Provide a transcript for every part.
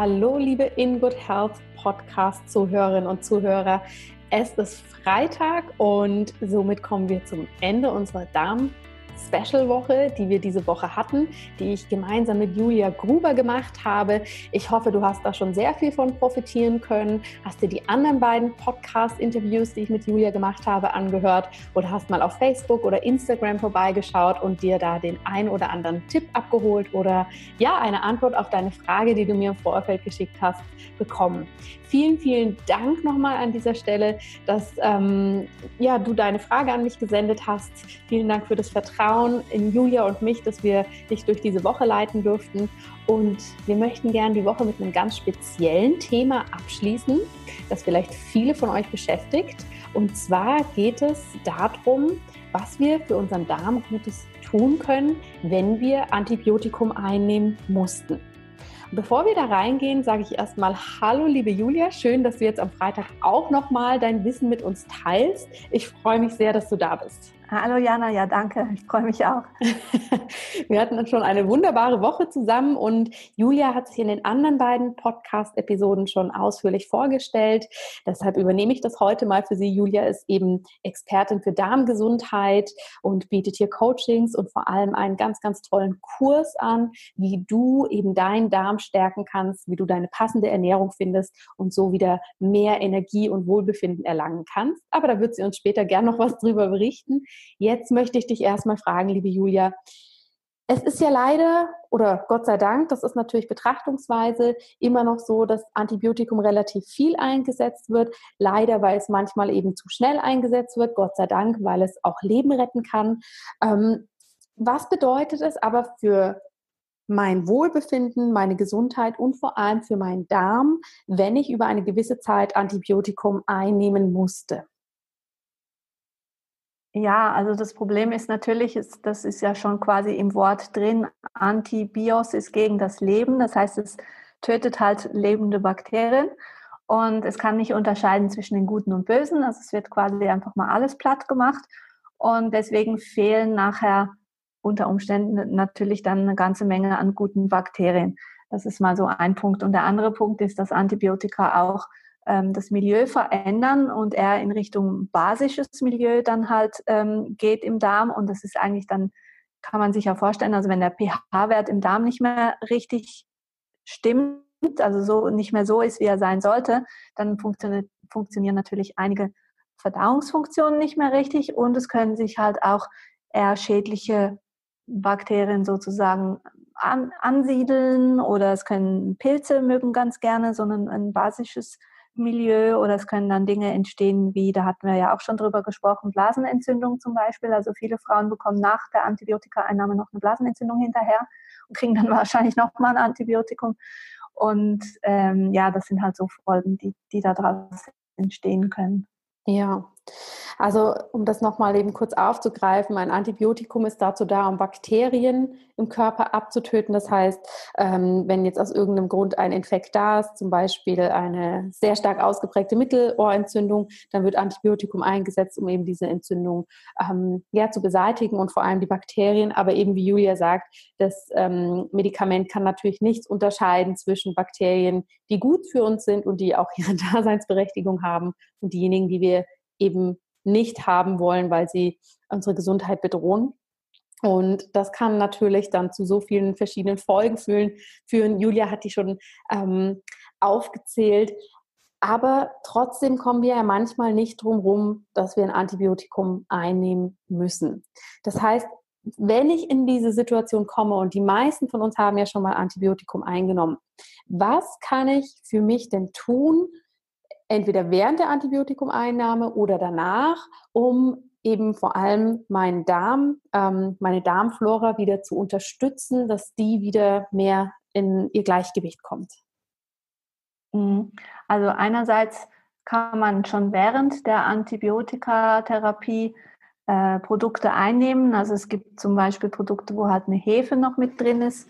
Hallo, liebe In Good Health Podcast-Zuhörerinnen und Zuhörer. Es ist Freitag und somit kommen wir zum Ende unserer Darm- Special-Woche, die wir diese Woche hatten, die ich gemeinsam mit Julia Gruber gemacht habe. Ich hoffe, du hast da schon sehr viel von profitieren können, hast dir die anderen beiden Podcast-Interviews, die ich mit Julia gemacht habe, angehört oder hast mal auf Facebook oder Instagram vorbeigeschaut und dir da den ein oder anderen Tipp abgeholt oder ja, eine Antwort auf deine Frage, die du mir im Vorfeld geschickt hast, bekommen. Vielen, vielen Dank nochmal an dieser Stelle, dass ähm, ja, du deine Frage an mich gesendet hast. Vielen Dank für das Vertrauen in Julia und mich, dass wir dich durch diese Woche leiten durften. Und wir möchten gerne die Woche mit einem ganz speziellen Thema abschließen, das vielleicht viele von euch beschäftigt. Und zwar geht es darum, was wir für unseren Darm Gutes tun können, wenn wir Antibiotikum einnehmen mussten. Bevor wir da reingehen, sage ich erstmal Hallo, liebe Julia. Schön, dass du jetzt am Freitag auch nochmal dein Wissen mit uns teilst. Ich freue mich sehr, dass du da bist. Hallo Jana, ja danke, ich freue mich auch. Wir hatten schon eine wunderbare Woche zusammen und Julia hat sich in den anderen beiden Podcast-Episoden schon ausführlich vorgestellt. Deshalb übernehme ich das heute mal für Sie. Julia ist eben Expertin für Darmgesundheit und bietet hier Coachings und vor allem einen ganz, ganz tollen Kurs an, wie du eben deinen Darm stärken kannst, wie du deine passende Ernährung findest und so wieder mehr Energie und Wohlbefinden erlangen kannst. Aber da wird sie uns später gern noch was drüber berichten. Jetzt möchte ich dich erstmal fragen, liebe Julia. Es ist ja leider, oder Gott sei Dank, das ist natürlich Betrachtungsweise, immer noch so, dass Antibiotikum relativ viel eingesetzt wird. Leider, weil es manchmal eben zu schnell eingesetzt wird. Gott sei Dank, weil es auch Leben retten kann. Ähm, was bedeutet es aber für mein Wohlbefinden, meine Gesundheit und vor allem für meinen Darm, wenn ich über eine gewisse Zeit Antibiotikum einnehmen musste? Ja, also das Problem ist natürlich, ist, das ist ja schon quasi im Wort drin, Antibios ist gegen das Leben. Das heißt, es tötet halt lebende Bakterien und es kann nicht unterscheiden zwischen den Guten und Bösen. Also es wird quasi einfach mal alles platt gemacht und deswegen fehlen nachher unter Umständen natürlich dann eine ganze Menge an guten Bakterien. Das ist mal so ein Punkt. Und der andere Punkt ist, dass Antibiotika auch ähm, das Milieu verändern und er in Richtung basisches Milieu dann halt ähm, geht im Darm. Und das ist eigentlich dann, kann man sich ja vorstellen, also wenn der pH-Wert im Darm nicht mehr richtig stimmt, also so nicht mehr so ist, wie er sein sollte, dann funktioniert, funktionieren natürlich einige Verdauungsfunktionen nicht mehr richtig und es können sich halt auch eher schädliche Bakterien sozusagen an, ansiedeln oder es können Pilze mögen ganz gerne so ein, ein basisches Milieu oder es können dann Dinge entstehen, wie, da hatten wir ja auch schon drüber gesprochen, Blasenentzündung zum Beispiel. Also viele Frauen bekommen nach der Antibiotikaeinnahme noch eine Blasenentzündung hinterher und kriegen dann wahrscheinlich nochmal ein Antibiotikum. Und ähm, ja, das sind halt so Folgen, die, die daraus entstehen können. Ja, also um das nochmal eben kurz aufzugreifen, ein Antibiotikum ist dazu da, um Bakterien im Körper abzutöten. Das heißt, ähm, wenn jetzt aus irgendeinem Grund ein Infekt da ist, zum Beispiel eine sehr stark ausgeprägte Mittelohrentzündung, dann wird Antibiotikum eingesetzt, um eben diese Entzündung ähm, ja, zu beseitigen und vor allem die Bakterien. Aber eben wie Julia sagt, das ähm, Medikament kann natürlich nichts unterscheiden zwischen Bakterien, die gut für uns sind und die auch ihre Daseinsberechtigung haben und diejenigen, die wir eben nicht haben wollen, weil sie unsere Gesundheit bedrohen. Und das kann natürlich dann zu so vielen verschiedenen Folgen führen. Julia hat die schon ähm, aufgezählt. Aber trotzdem kommen wir ja manchmal nicht drum rum, dass wir ein Antibiotikum einnehmen müssen. Das heißt, wenn ich in diese Situation komme und die meisten von uns haben ja schon mal Antibiotikum eingenommen, was kann ich für mich denn tun, entweder während der Antibiotikumeinnahme oder danach, um eben vor allem meinen Darm, ähm, meine Darmflora wieder zu unterstützen, dass die wieder mehr in ihr Gleichgewicht kommt. Mhm. Also einerseits kann man schon während der Antibiotikatherapie äh, Produkte einnehmen. Also es gibt zum Beispiel Produkte, wo halt eine Hefe noch mit drin ist,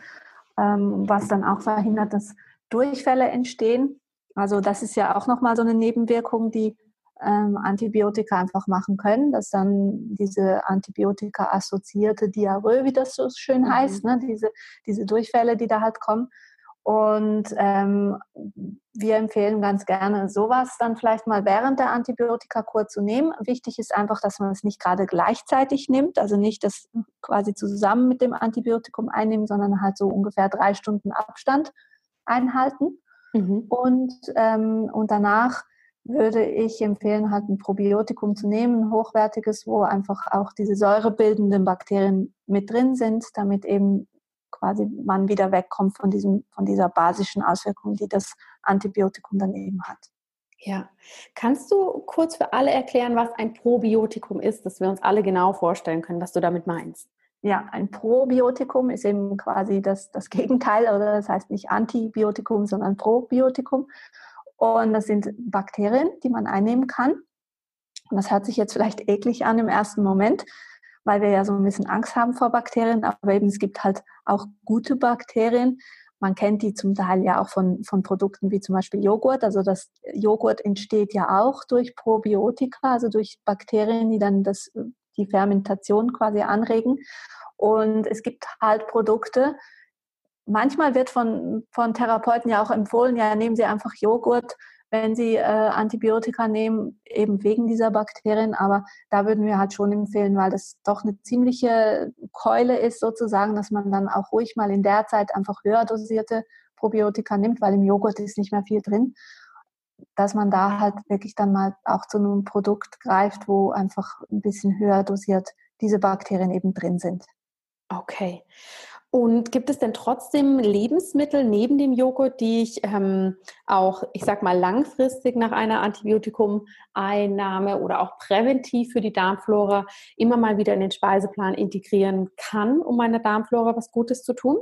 ähm, was dann auch verhindert, dass Durchfälle entstehen. Also das ist ja auch nochmal so eine Nebenwirkung, die ähm, Antibiotika einfach machen können, dass dann diese Antibiotika-assoziierte Diarrhoe, wie das so schön mhm. heißt, ne, diese, diese Durchfälle, die da halt kommen. Und ähm, wir empfehlen ganz gerne sowas dann vielleicht mal während der Antibiotikakur zu nehmen. Wichtig ist einfach, dass man es nicht gerade gleichzeitig nimmt, also nicht das quasi zusammen mit dem Antibiotikum einnehmen, sondern halt so ungefähr drei Stunden Abstand einhalten. Mhm. Und, ähm, und danach würde ich empfehlen, halt ein Probiotikum zu nehmen, ein hochwertiges, wo einfach auch diese säurebildenden Bakterien mit drin sind, damit eben quasi man wieder wegkommt von, diesem, von dieser basischen Auswirkung, die das Antibiotikum dann eben hat. Ja, kannst du kurz für alle erklären, was ein Probiotikum ist, dass wir uns alle genau vorstellen können, was du damit meinst? Ja, ein Probiotikum ist eben quasi das, das Gegenteil, oder das heißt nicht Antibiotikum, sondern Probiotikum. Und das sind Bakterien, die man einnehmen kann. Und das hört sich jetzt vielleicht eklig an im ersten Moment, weil wir ja so ein bisschen Angst haben vor Bakterien, aber eben es gibt halt auch gute Bakterien. Man kennt die zum Teil ja auch von, von Produkten wie zum Beispiel Joghurt. Also das Joghurt entsteht ja auch durch Probiotika, also durch Bakterien, die dann das, die Fermentation quasi anregen. Und es gibt halt Produkte, manchmal wird von, von Therapeuten ja auch empfohlen, ja, nehmen Sie einfach Joghurt wenn sie äh, Antibiotika nehmen, eben wegen dieser Bakterien. Aber da würden wir halt schon empfehlen, weil das doch eine ziemliche Keule ist sozusagen, dass man dann auch ruhig mal in der Zeit einfach höher dosierte Probiotika nimmt, weil im Joghurt ist nicht mehr viel drin. Dass man da halt wirklich dann mal auch zu einem Produkt greift, wo einfach ein bisschen höher dosiert diese Bakterien eben drin sind. Okay. Und gibt es denn trotzdem Lebensmittel neben dem Joghurt, die ich ähm, auch, ich sag mal, langfristig nach einer Antibiotikumeinnahme oder auch präventiv für die Darmflora immer mal wieder in den Speiseplan integrieren kann, um meiner Darmflora was Gutes zu tun?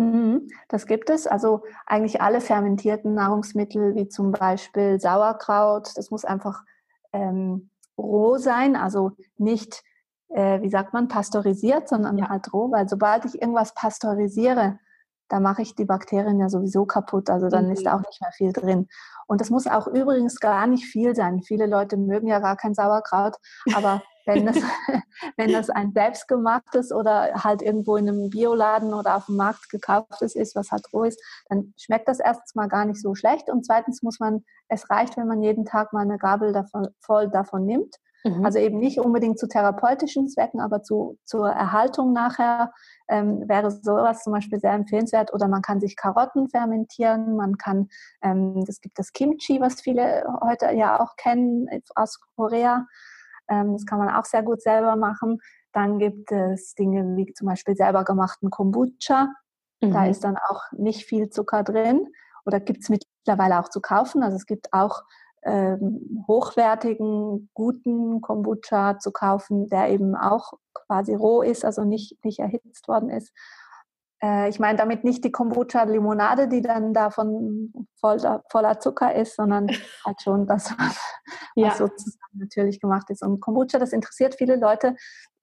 Mhm, das gibt es. Also eigentlich alle fermentierten Nahrungsmittel, wie zum Beispiel Sauerkraut, das muss einfach ähm, roh sein, also nicht äh, wie sagt man, pasteurisiert, sondern ja. halt roh, weil sobald ich irgendwas pasteurisiere, da mache ich die Bakterien ja sowieso kaputt, also dann mhm. ist da auch nicht mehr viel drin. Und das muss auch übrigens gar nicht viel sein. Viele Leute mögen ja gar kein Sauerkraut, aber wenn das, wenn das ein selbstgemachtes oder halt irgendwo in einem Bioladen oder auf dem Markt gekauftes ist, was halt roh ist, dann schmeckt das erstens mal gar nicht so schlecht und zweitens muss man, es reicht, wenn man jeden Tag mal eine Gabel davon, voll davon nimmt Mhm. Also eben nicht unbedingt zu therapeutischen Zwecken, aber zu, zur Erhaltung nachher ähm, wäre sowas zum Beispiel sehr empfehlenswert. Oder man kann sich Karotten fermentieren, man kann, ähm, es gibt das Kimchi, was viele heute ja auch kennen aus Korea. Ähm, das kann man auch sehr gut selber machen. Dann gibt es Dinge wie zum Beispiel selber gemachten Kombucha. Mhm. Da ist dann auch nicht viel Zucker drin. Oder gibt es mittlerweile auch zu kaufen. Also es gibt auch ähm, hochwertigen, guten Kombucha zu kaufen, der eben auch quasi roh ist, also nicht, nicht erhitzt worden ist. Äh, ich meine damit nicht die Kombucha-Limonade, die dann davon voller, voller Zucker ist, sondern halt schon das, was, ja. was sozusagen natürlich gemacht ist. Und Kombucha, das interessiert viele Leute,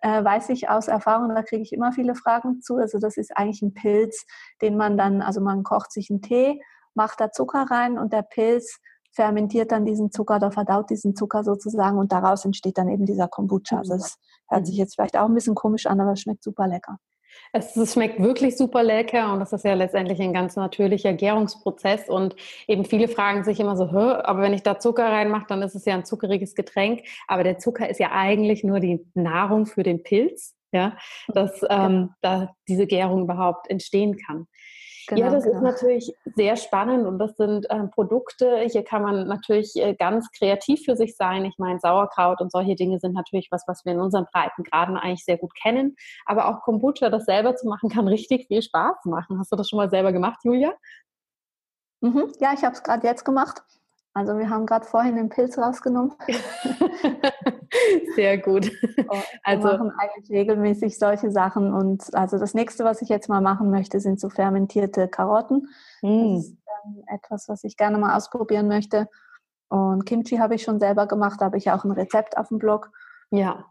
äh, weiß ich aus Erfahrung, da kriege ich immer viele Fragen zu. Also das ist eigentlich ein Pilz, den man dann, also man kocht sich einen Tee, macht da Zucker rein und der Pilz fermentiert dann diesen Zucker oder verdaut diesen Zucker sozusagen und daraus entsteht dann eben dieser Kombucha. Also das hört sich jetzt vielleicht auch ein bisschen komisch an, aber es schmeckt super lecker. Es, es, schmeckt wirklich super lecker und das ist ja letztendlich ein ganz natürlicher Gärungsprozess und eben viele fragen sich immer so, aber wenn ich da Zucker reinmache, dann ist es ja ein zuckeriges Getränk, aber der Zucker ist ja eigentlich nur die Nahrung für den Pilz, ja, dass ähm, da diese Gärung überhaupt entstehen kann. Genau, ja, das genau. ist natürlich sehr spannend und das sind äh, Produkte, hier kann man natürlich äh, ganz kreativ für sich sein. Ich meine, Sauerkraut und solche Dinge sind natürlich was, was wir in unseren Breitengraden eigentlich sehr gut kennen. Aber auch Kombucha, das selber zu machen, kann richtig viel Spaß machen. Hast du das schon mal selber gemacht, Julia? Mhm. Ja, ich habe es gerade jetzt gemacht. Also wir haben gerade vorhin den Pilz rausgenommen. Sehr gut. wir also machen eigentlich regelmäßig solche Sachen und also das nächste, was ich jetzt mal machen möchte, sind so fermentierte Karotten. Mm. Das ist ähm, etwas, was ich gerne mal ausprobieren möchte. Und Kimchi habe ich schon selber gemacht, da habe ich auch ein Rezept auf dem Blog. Ja,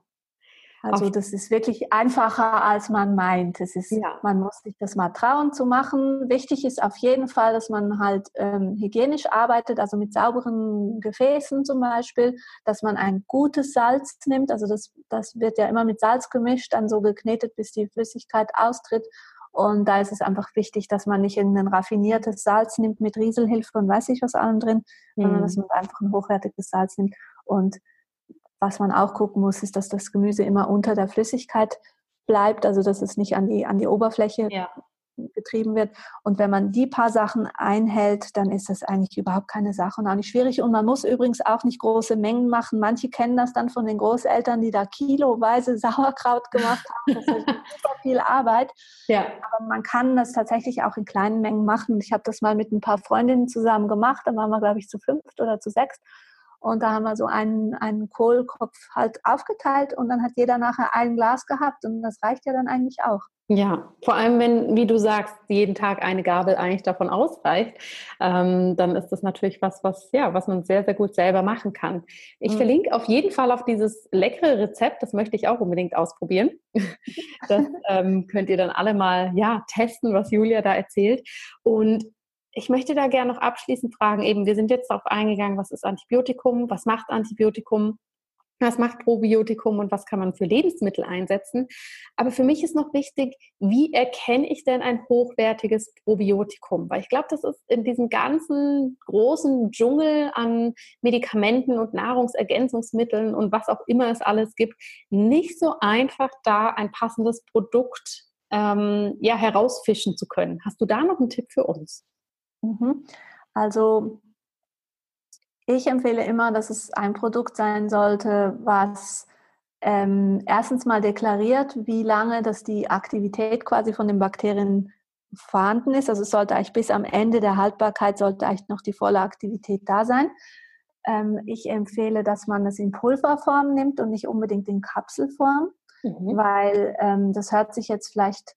also das ist wirklich einfacher, als man meint. Es ist, ja. Man muss sich das mal trauen zu machen. Wichtig ist auf jeden Fall, dass man halt ähm, hygienisch arbeitet, also mit sauberen Gefäßen zum Beispiel, dass man ein gutes Salz nimmt. Also das, das wird ja immer mit Salz gemischt, dann so geknetet, bis die Flüssigkeit austritt Und da ist es einfach wichtig, dass man nicht irgendein raffiniertes Salz nimmt mit Rieselhilfe und weiß ich was allem drin, mhm. sondern dass man einfach ein hochwertiges Salz nimmt. Und was man auch gucken muss, ist, dass das Gemüse immer unter der Flüssigkeit bleibt, also dass es nicht an die, an die Oberfläche ja getrieben wird. Und wenn man die paar Sachen einhält, dann ist das eigentlich überhaupt keine Sache und auch nicht schwierig. Und man muss übrigens auch nicht große Mengen machen. Manche kennen das dann von den Großeltern, die da kiloweise Sauerkraut gemacht haben. Das ist super viel Arbeit. Ja. Aber man kann das tatsächlich auch in kleinen Mengen machen. Ich habe das mal mit ein paar Freundinnen zusammen gemacht. Da waren wir, glaube ich, zu fünft oder zu sechst. Und da haben wir so einen, einen Kohlkopf halt aufgeteilt und dann hat jeder nachher ein Glas gehabt und das reicht ja dann eigentlich auch. Ja, vor allem wenn, wie du sagst, jeden Tag eine Gabel eigentlich davon ausreicht, ähm, dann ist das natürlich was, was, ja, was man sehr, sehr gut selber machen kann. Ich mhm. verlinke auf jeden Fall auf dieses leckere Rezept, das möchte ich auch unbedingt ausprobieren. Das ähm, könnt ihr dann alle mal, ja, testen, was Julia da erzählt. Und ich möchte da gerne noch abschließend fragen, eben, wir sind jetzt darauf eingegangen, was ist Antibiotikum, was macht Antibiotikum, was macht Probiotikum und was kann man für Lebensmittel einsetzen. Aber für mich ist noch wichtig, wie erkenne ich denn ein hochwertiges Probiotikum? Weil ich glaube, das ist in diesem ganzen großen Dschungel an Medikamenten und Nahrungsergänzungsmitteln und was auch immer es alles gibt, nicht so einfach da ein passendes Produkt ähm, ja, herausfischen zu können. Hast du da noch einen Tipp für uns? Mhm. Also ich empfehle immer, dass es ein Produkt sein sollte, was ähm, erstens mal deklariert, wie lange das die Aktivität quasi von den Bakterien vorhanden ist. Also es sollte eigentlich bis am Ende der Haltbarkeit sollte eigentlich noch die volle Aktivität da sein. Ähm, ich empfehle, dass man es in Pulverform nimmt und nicht unbedingt in Kapselform, mhm. weil ähm, das hört sich jetzt vielleicht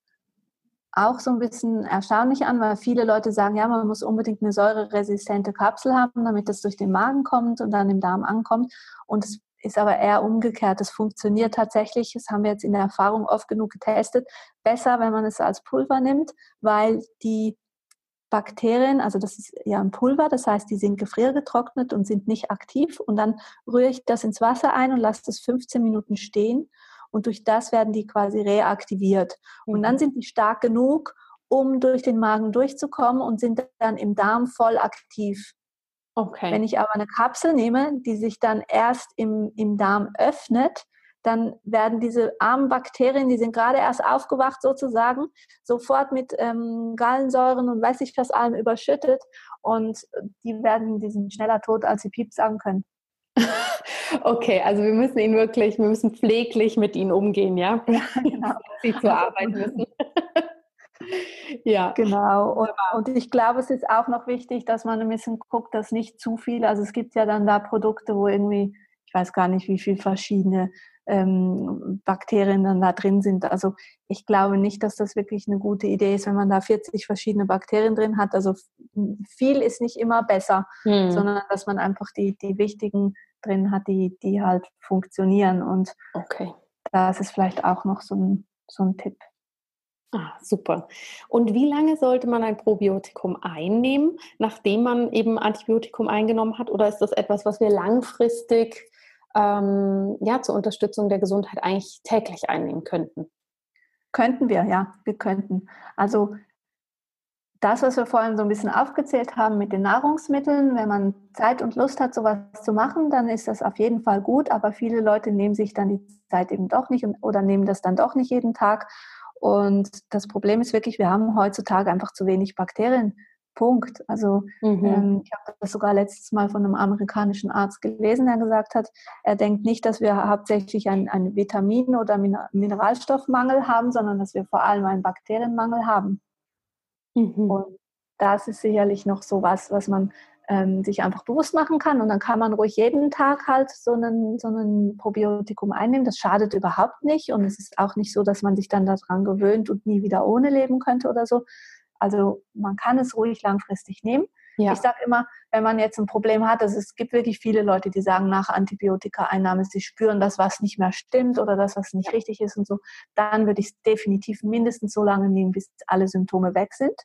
auch so ein bisschen erstaunlich an, weil viele Leute sagen, ja, man muss unbedingt eine säureresistente Kapsel haben, damit es durch den Magen kommt und dann im Darm ankommt. Und es ist aber eher umgekehrt. Es funktioniert tatsächlich, das haben wir jetzt in der Erfahrung oft genug getestet, besser, wenn man es als Pulver nimmt, weil die Bakterien, also das ist ja ein Pulver, das heißt, die sind gefriergetrocknet und sind nicht aktiv. Und dann rühre ich das ins Wasser ein und lasse das 15 Minuten stehen und durch das werden die quasi reaktiviert. Und dann mhm. sind die stark genug, um durch den Magen durchzukommen und sind dann im Darm voll aktiv. Okay. Wenn ich aber eine Kapsel nehme, die sich dann erst im, im Darm öffnet, dann werden diese armen Bakterien, die sind gerade erst aufgewacht sozusagen, sofort mit ähm, Gallensäuren und weiß ich was allem überschüttet und die werden, die sind schneller tot, als sie Piep sagen können. Okay, also wir müssen ihn wirklich, wir müssen pfleglich mit ihnen umgehen, ja? ja genau. Sie zur Arbeit müssen. ja. Genau. Und, und, ich glaube, es ist auch noch wichtig, dass man ein bisschen guckt, dass nicht zu viel, also es gibt ja dann da Produkte, wo irgendwie, ich weiß gar nicht, wie viele verschiedene ähm, Bakterien dann da drin sind. Also ich glaube nicht, dass das wirklich eine gute Idee ist, wenn man da 40 verschiedene Bakterien drin hat. Also viel ist nicht immer besser, hm. sondern dass man einfach die, die wichtigen drin hat, die, die halt funktionieren. Und okay. das ist vielleicht auch noch so ein, so ein Tipp. Ah, super. Und wie lange sollte man ein Probiotikum einnehmen, nachdem man eben Antibiotikum eingenommen hat? Oder ist das etwas, was wir langfristig ähm, ja, zur Unterstützung der Gesundheit eigentlich täglich einnehmen könnten? Könnten wir, ja, wir könnten. Also das, was wir vorhin so ein bisschen aufgezählt haben mit den Nahrungsmitteln, wenn man Zeit und Lust hat, sowas zu machen, dann ist das auf jeden Fall gut. Aber viele Leute nehmen sich dann die Zeit eben doch nicht oder nehmen das dann doch nicht jeden Tag. Und das Problem ist wirklich, wir haben heutzutage einfach zu wenig Bakterien. Punkt. Also mhm. ähm, ich habe das sogar letztes Mal von einem amerikanischen Arzt gelesen, der gesagt hat, er denkt nicht, dass wir hauptsächlich einen, einen Vitamin- oder Mineralstoffmangel haben, sondern dass wir vor allem einen Bakterienmangel haben. Mhm. Und das ist sicherlich noch so was, was man ähm, sich einfach bewusst machen kann. Und dann kann man ruhig jeden Tag halt so einen, so einen Probiotikum einnehmen. Das schadet überhaupt nicht. Und es ist auch nicht so, dass man sich dann daran gewöhnt und nie wieder ohne leben könnte oder so. Also man kann es ruhig langfristig nehmen. Ja. Ich sage immer, wenn man jetzt ein Problem hat, also es gibt wirklich viele Leute, die sagen nach Antibiotika-Einnahme, sie spüren das, was nicht mehr stimmt oder das, was nicht richtig ist und so, dann würde ich es definitiv mindestens so lange nehmen, bis alle Symptome weg sind.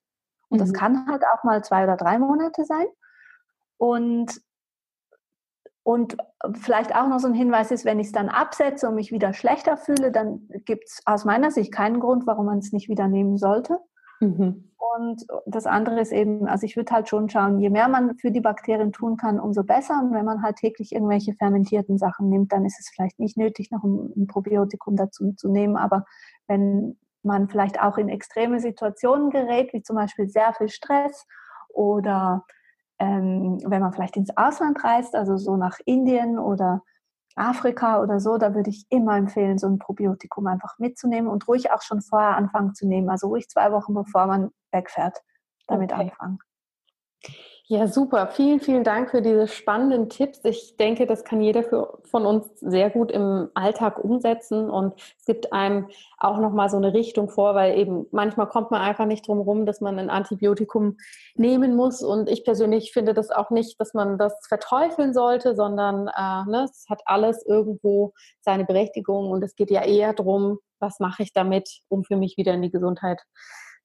Und mhm. das kann halt auch mal zwei oder drei Monate sein. Und und vielleicht auch noch so ein Hinweis ist, wenn ich es dann absetze und mich wieder schlechter fühle, dann gibt es aus meiner Sicht keinen Grund, warum man es nicht wieder nehmen sollte. Mhm. Und das andere ist eben, also ich würde halt schon schauen, je mehr man für die Bakterien tun kann, umso besser. Und wenn man halt täglich irgendwelche fermentierten Sachen nimmt, dann ist es vielleicht nicht nötig, noch ein, Probiotikum dazu zu nehmen. Aber wenn man vielleicht auch in extreme Situationen gerät, wie zum Beispiel sehr viel Stress oder ähm, wenn man vielleicht ins Ausland reist, also so nach Indien oder Afrika oder so, da würde ich immer empfehlen, so ein Probiotikum einfach mitzunehmen und ruhig auch schon vorher anfangen zu nehmen. Also ruhig zwei Wochen bevor man wegfährt, damit okay. anfangen. Ja, super. Vielen, vielen Dank für diese spannenden Tipps. Ich denke, das kann jeder für, von uns sehr gut im Alltag umsetzen und es gibt einem auch nochmal so eine Richtung vor, weil eben manchmal kommt man einfach nicht drum rum, dass man ein Antibiotikum nehmen muss und ich persönlich finde das auch nicht, dass man das verteufeln sollte, sondern äh, ne, es hat alles irgendwo seine Berechtigung und es geht ja eher darum, was mache ich damit, um für mich wieder in die Gesundheit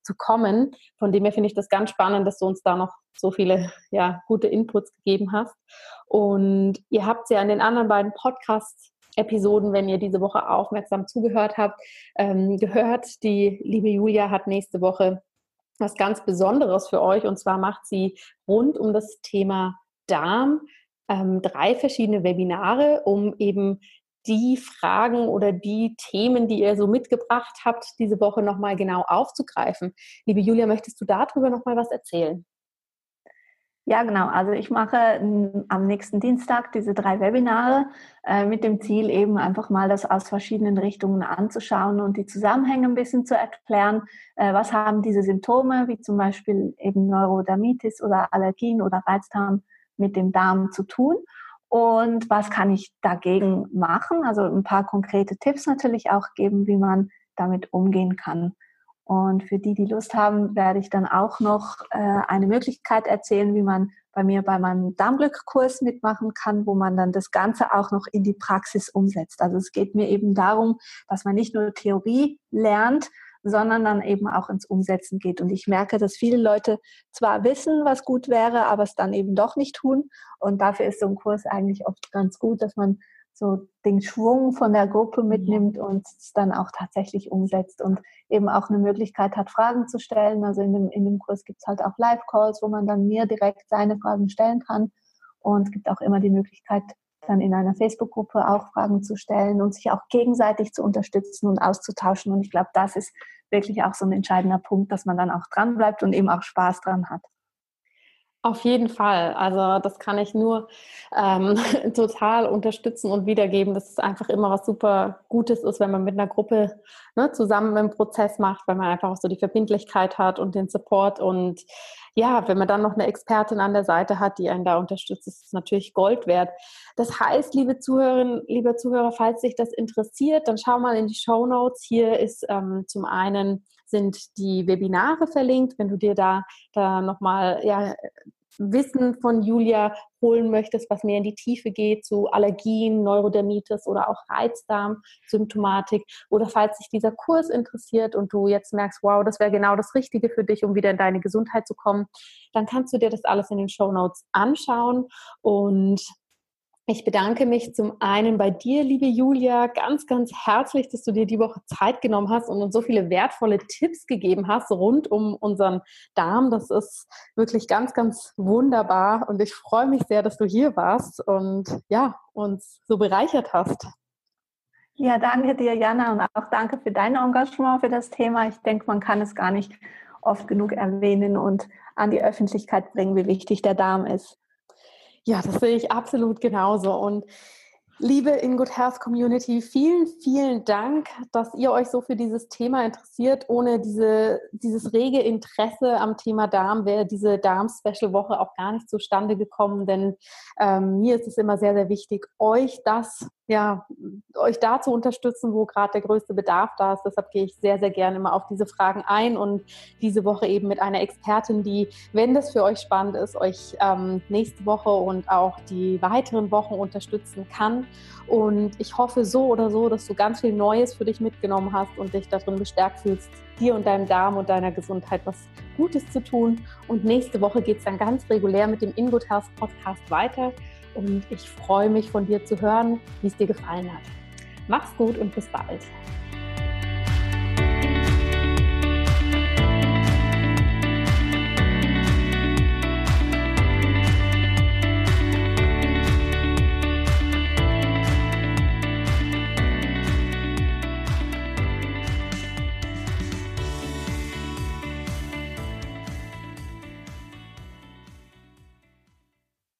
zu kommen. Von dem her finde ich das ganz spannend, dass du uns da noch so viele ja, gute Inputs gegeben hast. Und ihr habt ja in den anderen beiden Podcasts Episoden, wenn ihr diese Woche aufmerksam zugehört habt, ähm, gehört. Die liebe Julia hat nächste Woche was ganz Besonderes für euch und zwar macht sie rund um das Thema Darm ähm, drei verschiedene Webinare, um eben die Fragen oder die Themen, die ihr so mitgebracht habt, diese Woche nochmal genau aufzugreifen. Liebe Julia, möchtest du darüber nochmal was erzählen? Ja, genau. Also ich mache am nächsten Dienstag diese drei Webinare äh, mit dem Ziel, eben einfach mal das aus verschiedenen Richtungen anzuschauen und die Zusammenhänge ein bisschen zu erklären. Äh, was haben diese Symptome, wie zum Beispiel eben Neurodermitis oder Allergien oder Reizdarm mit dem Darm zu tun? Und was kann ich dagegen machen. Also ein paar konkrete Tipps natürlich auch geben, wie man damit umgehen kann. Und für die, die Lust haben, werde ich dann auch noch äh, eine Möglichkeit erzählen, wie man bei mir bei meinem Darmglückkurs mitmachen kann, wo man dann das Ganze auch noch in die Praxis umsetzt. Also es geht mir eben darum, dass man nicht nur Theorie lernt, sondern dann eben auch ins Umsetzen geht. Und ich merke, dass viele Leute zwar wissen, was gut wäre, aber es dann eben doch nicht tun. Und dafür ist so ein Kurs eigentlich oft ganz gut, dass man so den Schwung von der Gruppe mitnimmt und es dann auch tatsächlich umsetzt und eben auch eine Möglichkeit hat, Fragen zu stellen. Also in dem, in dem Kurs gibt es halt auch Live-Calls, wo man dann mir direkt seine Fragen stellen kann. Und es gibt auch immer die Möglichkeit, dann in einer Facebook-Gruppe auch Fragen zu stellen und sich auch gegenseitig zu unterstützen und auszutauschen. Und ich glaube, das ist wirklich auch so ein entscheidender Punkt, dass man dann auch dran bleibt und eben auch Spaß dran hat. Auf jeden Fall. Also das kann ich nur ähm, total unterstützen und wiedergeben, dass es einfach immer was super Gutes ist, wenn man mit einer Gruppe ne, zusammen einen Prozess macht, wenn man einfach auch so die Verbindlichkeit hat und den Support und ja, wenn man dann noch eine Expertin an der Seite hat, die einen da unterstützt, ist es natürlich Gold wert. Das heißt, liebe Zuhörerinnen, liebe Zuhörer, falls sich das interessiert, dann schau mal in die Show Notes. Hier ist ähm, zum einen sind die Webinare verlinkt, wenn du dir da, da nochmal ja, Wissen von Julia holen möchtest, was mehr in die Tiefe geht zu Allergien, Neurodermitis oder auch Reizdarmsymptomatik oder falls sich dieser Kurs interessiert und du jetzt merkst, wow, das wäre genau das Richtige für dich, um wieder in deine Gesundheit zu kommen, dann kannst du dir das alles in den Show Notes anschauen und ich bedanke mich zum einen bei dir, liebe Julia, ganz, ganz herzlich, dass du dir die Woche Zeit genommen hast und uns so viele wertvolle Tipps gegeben hast rund um unseren Darm. Das ist wirklich ganz, ganz wunderbar und ich freue mich sehr, dass du hier warst und ja, uns so bereichert hast. Ja, danke dir, Jana, und auch danke für dein Engagement für das Thema. Ich denke, man kann es gar nicht oft genug erwähnen und an die Öffentlichkeit bringen, wie wichtig der Darm ist. Ja, das sehe ich absolut genauso. Und Liebe In Good Health Community, vielen, vielen Dank, dass ihr euch so für dieses Thema interessiert. Ohne diese, dieses rege Interesse am Thema Darm wäre diese Darm-Special-Woche auch gar nicht zustande gekommen, denn ähm, mir ist es immer sehr, sehr wichtig, euch das ja, euch da zu unterstützen, wo gerade der größte Bedarf da ist. Deshalb gehe ich sehr, sehr gerne immer auf diese Fragen ein und diese Woche eben mit einer Expertin, die, wenn das für euch spannend ist, euch ähm, nächste Woche und auch die weiteren Wochen unterstützen kann. Und ich hoffe so oder so, dass du ganz viel Neues für dich mitgenommen hast und dich darin bestärkt fühlst, dir und deinem Darm und deiner Gesundheit was Gutes zu tun. Und nächste Woche geht es dann ganz regulär mit dem InGood Health Podcast weiter. Und ich freue mich von dir zu hören, wie es dir gefallen hat. Mach's gut und bis bald.